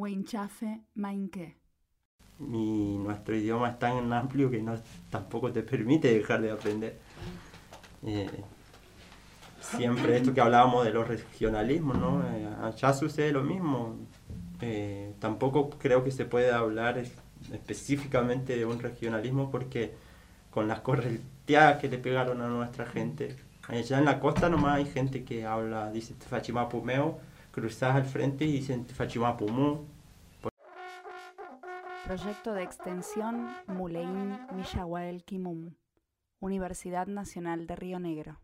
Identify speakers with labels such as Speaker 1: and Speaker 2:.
Speaker 1: Minchafe Mainque.
Speaker 2: Y nuestro idioma es tan amplio que no, tampoco te permite dejar de aprender. Eh, siempre esto que hablábamos de los regionalismos, ¿no? Eh, allá sucede lo mismo. Eh, tampoco creo que se pueda hablar específicamente de un regionalismo porque con las correnteadas que le pegaron a nuestra gente, allá en la costa nomás hay gente que habla, dice Tefachimapumeo, al frente y.
Speaker 1: Proyecto de extensión Muleín Millahuel Kimum, Universidad Nacional de Río Negro.